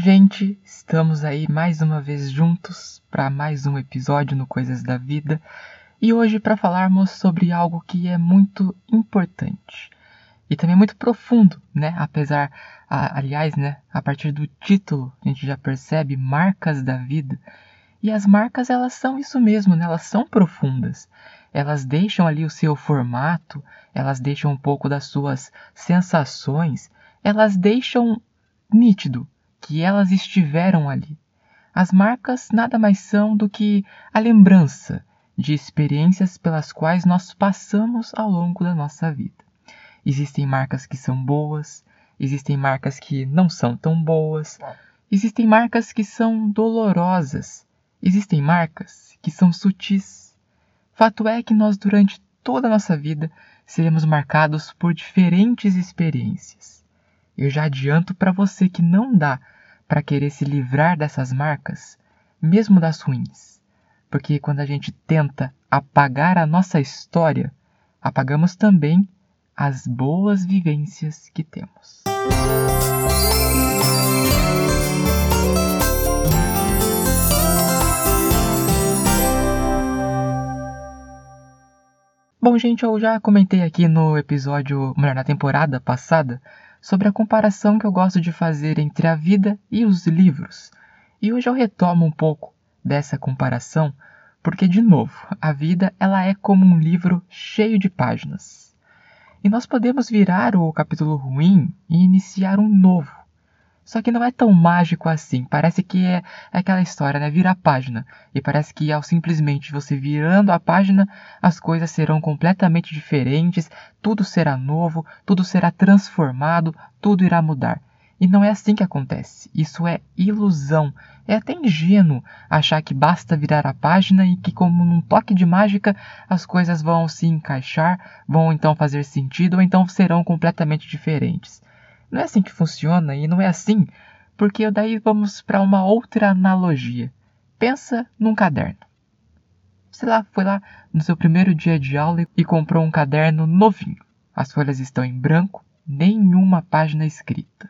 Gente! Estamos aí mais uma vez juntos para mais um episódio no Coisas da Vida e hoje para falarmos sobre algo que é muito importante e também muito profundo, né? Apesar, a, aliás, né? A partir do título a gente já percebe marcas da vida e as marcas elas são isso mesmo, né? Elas são profundas. Elas deixam ali o seu formato, elas deixam um pouco das suas sensações, elas deixam nítido que elas estiveram ali. As marcas nada mais são do que a lembrança de experiências pelas quais nós passamos ao longo da nossa vida. Existem marcas que são boas, existem marcas que não são tão boas, existem marcas que são dolorosas, existem marcas que são sutis. Fato é que nós, durante toda a nossa vida, seremos marcados por diferentes experiências. Eu já adianto para você que não dá para querer se livrar dessas marcas, mesmo das ruins. Porque quando a gente tenta apagar a nossa história, apagamos também as boas vivências que temos. Bom, gente, eu já comentei aqui no episódio, melhor, na temporada passada, sobre a comparação que eu gosto de fazer entre a vida e os livros. E hoje eu retomo um pouco dessa comparação, porque de novo, a vida ela é como um livro cheio de páginas. E nós podemos virar o capítulo ruim e iniciar um novo. Só que não é tão mágico assim. Parece que é, aquela história, né? Vira a página. E parece que ao simplesmente você virando a página, as coisas serão completamente diferentes, tudo será novo, tudo será transformado, tudo irá mudar. E não é assim que acontece. Isso é ilusão. É até ingênuo achar que basta virar a página e que, como num toque de mágica, as coisas vão se encaixar, vão então fazer sentido ou então serão completamente diferentes. Não é assim que funciona e não é assim porque daí vamos para uma outra analogia. Pensa num caderno. Você lá foi lá no seu primeiro dia de aula e comprou um caderno novinho. As folhas estão em branco, nenhuma página escrita.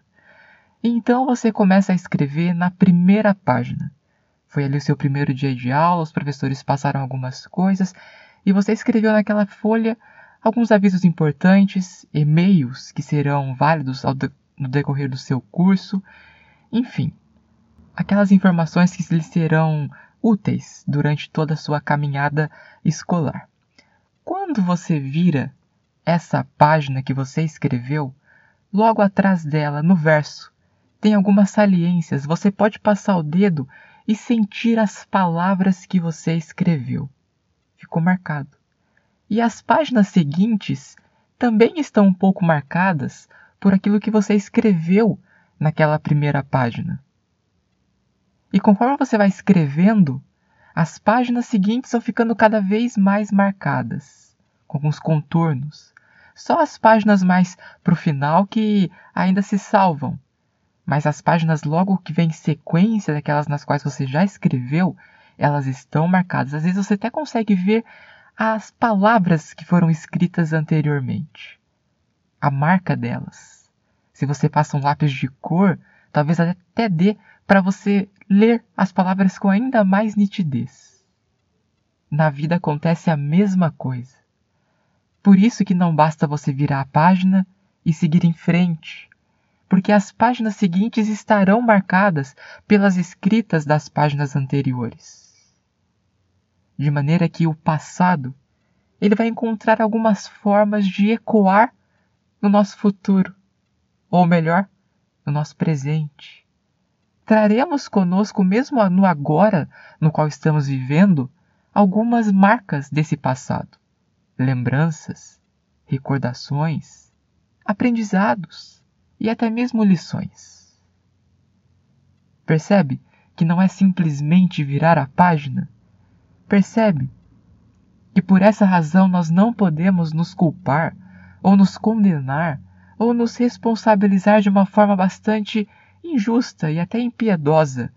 Então você começa a escrever na primeira página. Foi ali o seu primeiro dia de aula, os professores passaram algumas coisas e você escreveu naquela folha alguns avisos importantes, e-mails que serão válidos de no decorrer do seu curso, enfim, aquelas informações que lhe serão úteis durante toda a sua caminhada escolar. Quando você vira essa página que você escreveu, logo atrás dela, no verso, tem algumas saliências, você pode passar o dedo e sentir as palavras que você escreveu. Ficou marcado. E as páginas seguintes também estão um pouco marcadas por aquilo que você escreveu naquela primeira página. E conforme você vai escrevendo, as páginas seguintes vão ficando cada vez mais marcadas, com alguns contornos. Só as páginas mais para o final que ainda se salvam. Mas as páginas logo que vem em sequência daquelas nas quais você já escreveu, elas estão marcadas. Às vezes você até consegue ver as palavras que foram escritas anteriormente, a marca delas. Se você passa um lápis de cor, talvez até dê para você ler as palavras com ainda mais nitidez. Na vida acontece a mesma coisa. Por isso que não basta você virar a página e seguir em frente, porque as páginas seguintes estarão marcadas pelas escritas das páginas anteriores de maneira que o passado ele vai encontrar algumas formas de ecoar no nosso futuro, ou melhor, no nosso presente. Traremos conosco, mesmo no agora no qual estamos vivendo, algumas marcas desse passado, lembranças, recordações, aprendizados e até mesmo lições. Percebe que não é simplesmente virar a página Percebe que por essa razão nós não podemos nos culpar, ou nos condenar, ou nos responsabilizar de uma forma bastante injusta e até impiedosa,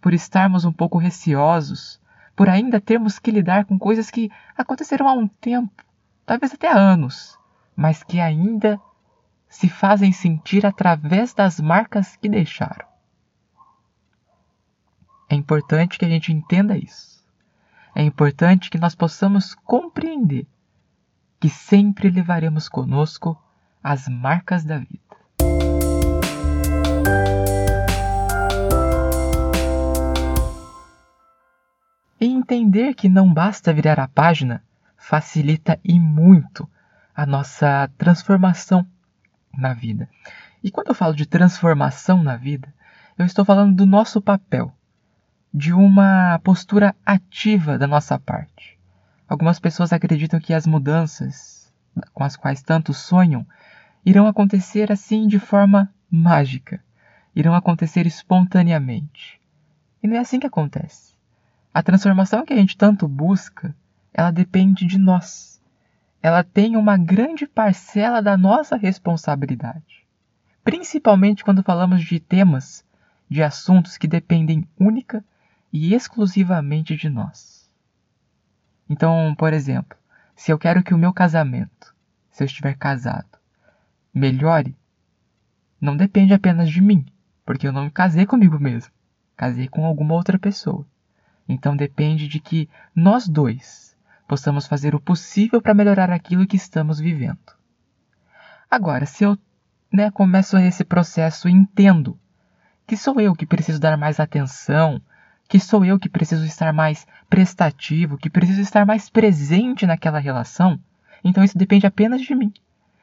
por estarmos um pouco receosos, por ainda termos que lidar com coisas que aconteceram há um tempo, talvez até há anos, mas que ainda se fazem sentir através das marcas que deixaram. importante que a gente entenda isso. É importante que nós possamos compreender que sempre levaremos conosco as marcas da vida. E entender que não basta virar a página facilita e muito a nossa transformação na vida. E quando eu falo de transformação na vida, eu estou falando do nosso papel, de uma postura ativa da nossa parte. Algumas pessoas acreditam que as mudanças com as quais tanto sonham irão acontecer assim de forma mágica, irão acontecer espontaneamente. E não é assim que acontece. A transformação que a gente tanto busca, ela depende de nós. Ela tem uma grande parcela da nossa responsabilidade. Principalmente quando falamos de temas, de assuntos que dependem única e exclusivamente de nós. Então, por exemplo, se eu quero que o meu casamento, se eu estiver casado, melhore, não depende apenas de mim, porque eu não me casei comigo mesmo, casei com alguma outra pessoa. Então depende de que nós dois possamos fazer o possível para melhorar aquilo que estamos vivendo. Agora, se eu né, começo esse processo e entendo que sou eu que preciso dar mais atenção, que sou eu que preciso estar mais prestativo, que preciso estar mais presente naquela relação, então isso depende apenas de mim.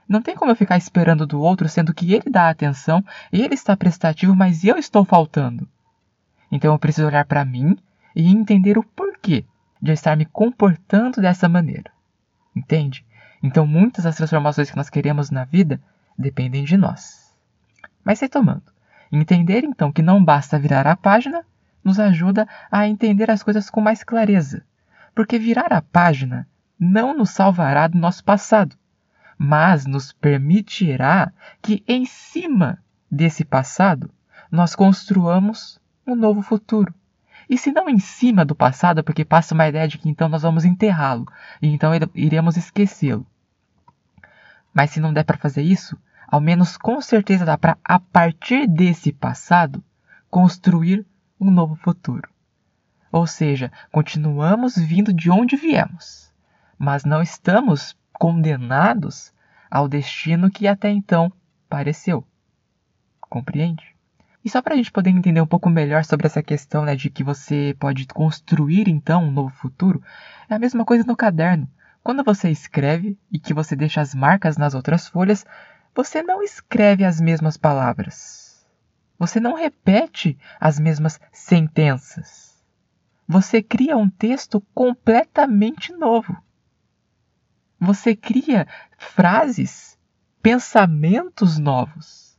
Não tem como eu ficar esperando do outro, sendo que ele dá atenção, ele está prestativo, mas eu estou faltando. Então eu preciso olhar para mim e entender o porquê de eu estar me comportando dessa maneira. Entende? Então muitas das transformações que nós queremos na vida dependem de nós. Mas retomando, entender então que não basta virar a página nos ajuda a entender as coisas com mais clareza, porque virar a página não nos salvará do nosso passado, mas nos permitirá que em cima desse passado nós construamos um novo futuro. E se não em cima do passado, porque passa uma ideia de que então nós vamos enterrá-lo e então iremos esquecê-lo. Mas se não der para fazer isso, ao menos com certeza dá para, a partir desse passado, construir um novo futuro. Ou seja, continuamos vindo de onde viemos, mas não estamos condenados ao destino que até então pareceu. Compreende? E só para a gente poder entender um pouco melhor sobre essa questão né, de que você pode construir então um novo futuro, é a mesma coisa no caderno. Quando você escreve e que você deixa as marcas nas outras folhas, você não escreve as mesmas palavras. Você não repete as mesmas sentenças. Você cria um texto completamente novo. Você cria frases, pensamentos novos.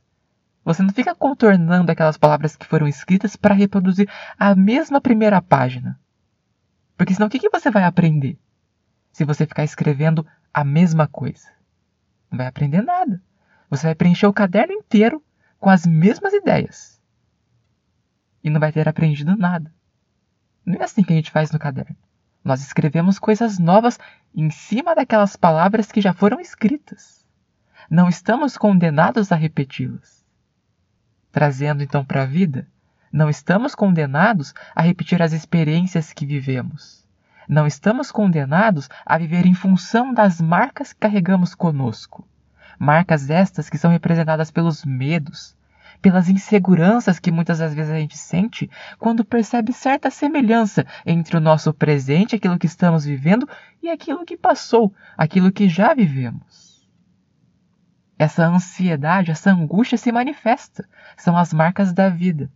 Você não fica contornando aquelas palavras que foram escritas para reproduzir a mesma primeira página. Porque senão o que, que você vai aprender? Se você ficar escrevendo a mesma coisa. Não vai aprender nada. Você vai preencher o caderno inteiro com as mesmas ideias. E não vai ter aprendido nada. Não é assim que a gente faz no caderno. Nós escrevemos coisas novas em cima daquelas palavras que já foram escritas. Não estamos condenados a repeti-las. Trazendo então para a vida, não estamos condenados a repetir as experiências que vivemos. Não estamos condenados a viver em função das marcas que carregamos conosco. Marcas estas que são representadas pelos medos, pelas inseguranças que muitas das vezes a gente sente quando percebe certa semelhança entre o nosso presente, aquilo que estamos vivendo, e aquilo que passou, aquilo que já vivemos. Essa ansiedade, essa angústia se manifesta, são as marcas da vida.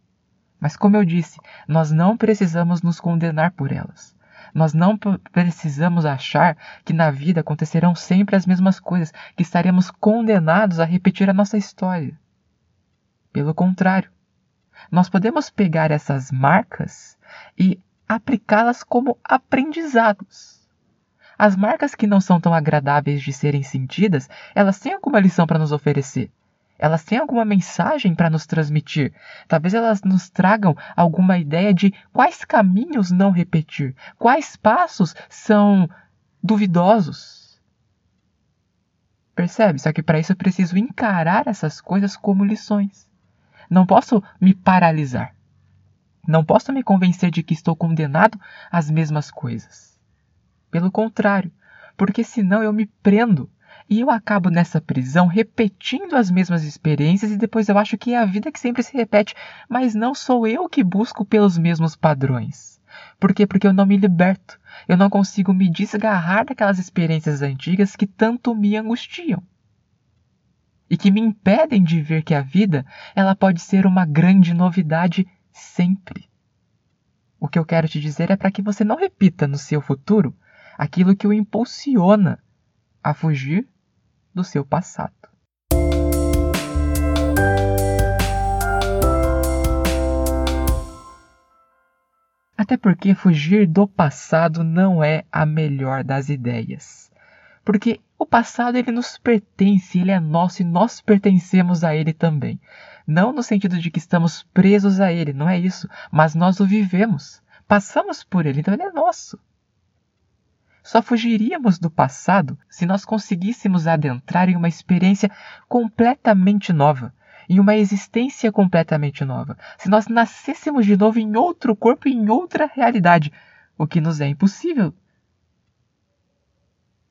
Mas, como eu disse, nós não precisamos nos condenar por elas. Nós não precisamos achar que na vida acontecerão sempre as mesmas coisas, que estaremos condenados a repetir a nossa história. Pelo contrário, nós podemos pegar essas marcas e aplicá-las como aprendizados. As marcas que não são tão agradáveis de serem sentidas, elas têm alguma lição para nos oferecer. Elas têm alguma mensagem para nos transmitir. Talvez elas nos tragam alguma ideia de quais caminhos não repetir, quais passos são duvidosos. Percebe? Só que para isso eu preciso encarar essas coisas como lições. Não posso me paralisar. Não posso me convencer de que estou condenado às mesmas coisas. Pelo contrário, porque senão eu me prendo e eu acabo nessa prisão repetindo as mesmas experiências e depois eu acho que é a vida que sempre se repete, mas não sou eu que busco pelos mesmos padrões. Por quê? Porque eu não me liberto. Eu não consigo me desgarrar daquelas experiências antigas que tanto me angustiam. E que me impedem de ver que a vida, ela pode ser uma grande novidade sempre. O que eu quero te dizer é para que você não repita no seu futuro aquilo que o impulsiona a fugir do seu passado. Até porque fugir do passado não é a melhor das ideias. Porque o passado ele nos pertence, ele é nosso e nós pertencemos a ele também. Não no sentido de que estamos presos a ele, não é isso, mas nós o vivemos, passamos por ele, então ele é nosso. Só fugiríamos do passado se nós conseguíssemos adentrar em uma experiência completamente nova, em uma existência completamente nova. Se nós nascêssemos de novo em outro corpo em outra realidade, o que nos é impossível.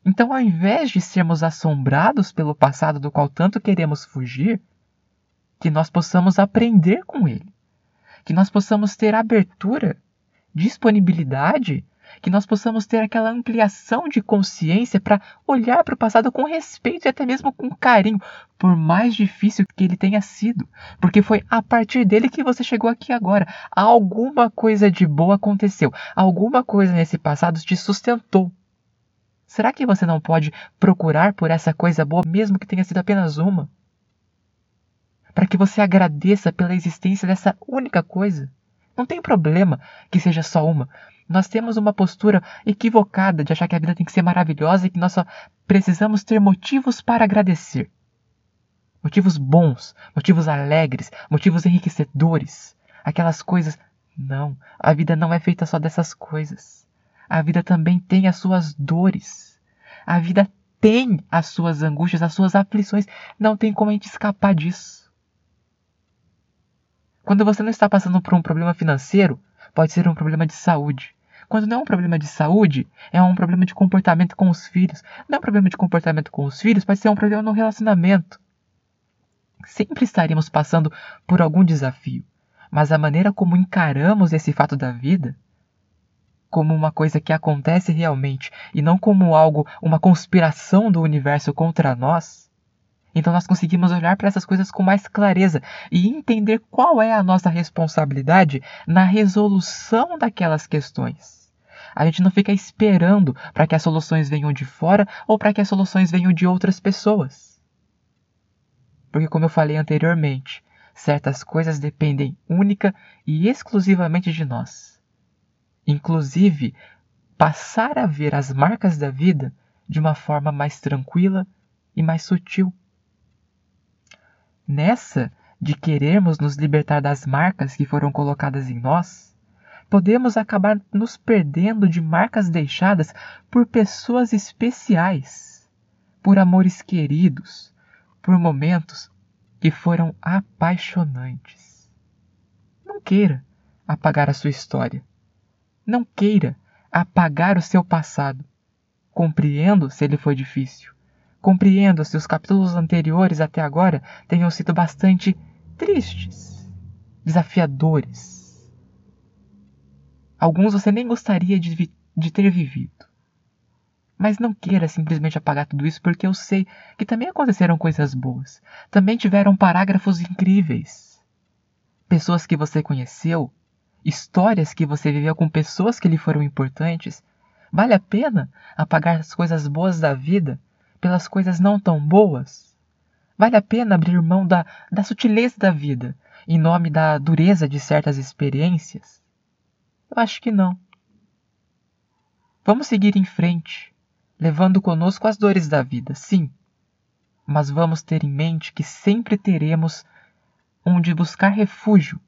Então, ao invés de sermos assombrados pelo passado do qual tanto queremos fugir, que nós possamos aprender com ele, que nós possamos ter abertura, disponibilidade que nós possamos ter aquela ampliação de consciência para olhar para o passado com respeito e até mesmo com carinho, por mais difícil que ele tenha sido, porque foi a partir dele que você chegou aqui agora. Alguma coisa de boa aconteceu, alguma coisa nesse passado te sustentou. Será que você não pode procurar por essa coisa boa, mesmo que tenha sido apenas uma? Para que você agradeça pela existência dessa única coisa. Não tem problema que seja só uma, nós temos uma postura equivocada de achar que a vida tem que ser maravilhosa e que nós só precisamos ter motivos para agradecer. Motivos bons, motivos alegres, motivos enriquecedores. Aquelas coisas. Não, a vida não é feita só dessas coisas. A vida também tem as suas dores. A vida tem as suas angústias, as suas aflições. Não tem como a gente escapar disso. Quando você não está passando por um problema financeiro, pode ser um problema de saúde. Quando não é um problema de saúde, é um problema de comportamento com os filhos. Não é um problema de comportamento com os filhos, pode ser um problema no relacionamento. Sempre estaremos passando por algum desafio, mas a maneira como encaramos esse fato da vida, como uma coisa que acontece realmente e não como algo, uma conspiração do universo contra nós, então nós conseguimos olhar para essas coisas com mais clareza e entender qual é a nossa responsabilidade na resolução daquelas questões. A gente não fica esperando para que as soluções venham de fora ou para que as soluções venham de outras pessoas. Porque, como eu falei anteriormente, certas coisas dependem única e exclusivamente de nós. Inclusive, passar a ver as marcas da vida de uma forma mais tranquila e mais sutil. Nessa de querermos nos libertar das marcas que foram colocadas em nós, podemos acabar nos perdendo de marcas deixadas por pessoas especiais, por amores queridos, por momentos que foram apaixonantes. Não queira apagar a sua história. Não queira apagar o seu passado. Compreendo se ele foi difícil. Compreendo se os capítulos anteriores até agora tenham sido bastante tristes, desafiadores Alguns você nem gostaria de, de ter vivido. Mas não queira simplesmente apagar tudo isso, porque eu sei que também aconteceram coisas boas. Também tiveram parágrafos incríveis. Pessoas que você conheceu, histórias que você viveu com pessoas que lhe foram importantes. Vale a pena apagar as coisas boas da vida pelas coisas não tão boas? Vale a pena abrir mão da, da sutileza da vida em nome da dureza de certas experiências? Eu acho que não. Vamos seguir em frente, levando conosco as dores da vida, sim, mas vamos ter em mente que sempre teremos onde buscar refúgio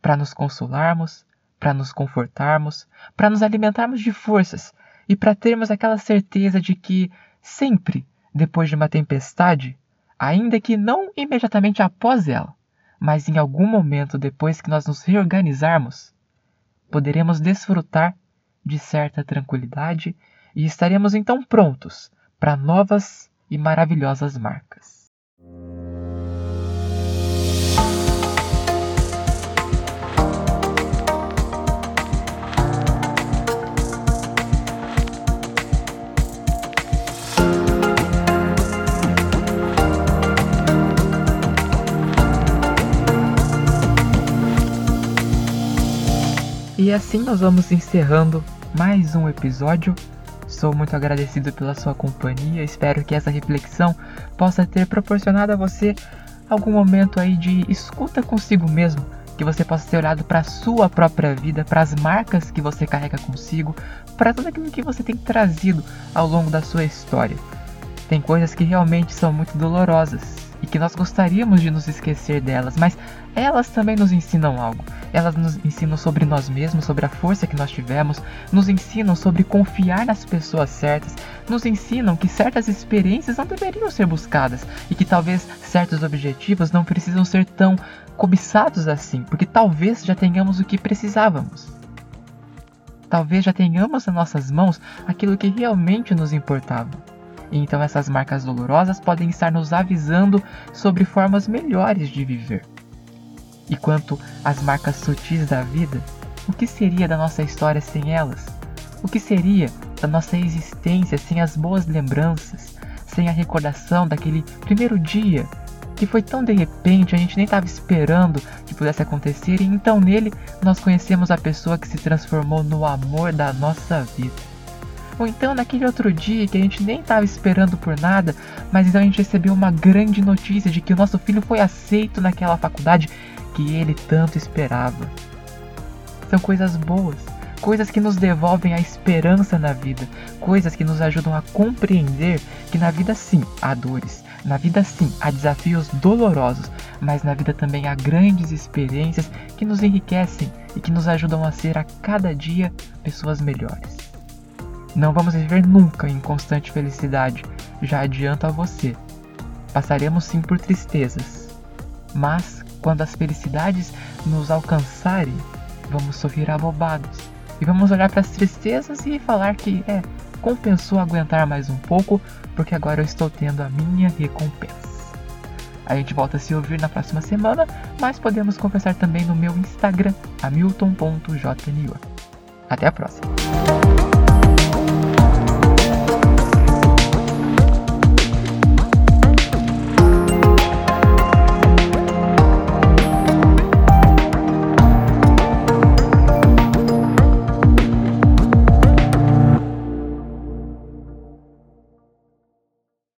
para nos consolarmos, para nos confortarmos, para nos alimentarmos de forças e para termos aquela certeza de que sempre, depois de uma tempestade, ainda que não imediatamente após ela, mas em algum momento depois que nós nos reorganizarmos, poderemos desfrutar de certa tranquilidade e estaremos então prontos para novas e maravilhosas marcas. E assim nós vamos encerrando mais um episódio. Sou muito agradecido pela sua companhia. Espero que essa reflexão possa ter proporcionado a você algum momento aí de escuta consigo mesmo, que você possa ter olhado para a sua própria vida, para as marcas que você carrega consigo, para tudo aquilo que você tem trazido ao longo da sua história. Tem coisas que realmente são muito dolorosas, que nós gostaríamos de nos esquecer delas, mas elas também nos ensinam algo. Elas nos ensinam sobre nós mesmos, sobre a força que nós tivemos, nos ensinam sobre confiar nas pessoas certas, nos ensinam que certas experiências não deveriam ser buscadas e que talvez certos objetivos não precisam ser tão cobiçados assim, porque talvez já tenhamos o que precisávamos. Talvez já tenhamos em nossas mãos aquilo que realmente nos importava. Então essas marcas dolorosas podem estar nos avisando sobre formas melhores de viver. E quanto às marcas sutis da vida, o que seria da nossa história sem elas? O que seria da nossa existência sem as boas lembranças, sem a recordação daquele primeiro dia que foi tão de repente, a gente nem estava esperando que pudesse acontecer, e então nele nós conhecemos a pessoa que se transformou no amor da nossa vida. Ou então naquele outro dia que a gente nem estava esperando por nada, mas então a gente recebeu uma grande notícia de que o nosso filho foi aceito naquela faculdade que ele tanto esperava. São coisas boas, coisas que nos devolvem a esperança na vida, coisas que nos ajudam a compreender que na vida sim há dores, na vida sim há desafios dolorosos, mas na vida também há grandes experiências que nos enriquecem e que nos ajudam a ser a cada dia pessoas melhores. Não vamos viver nunca em constante felicidade, já adianto a você. Passaremos sim por tristezas, mas quando as felicidades nos alcançarem, vamos sorrir abobados e vamos olhar para as tristezas e falar que é, compensou aguentar mais um pouco, porque agora eu estou tendo a minha recompensa. A gente volta a se ouvir na próxima semana, mas podemos conversar também no meu Instagram, hamilton.jnu. Até a próxima!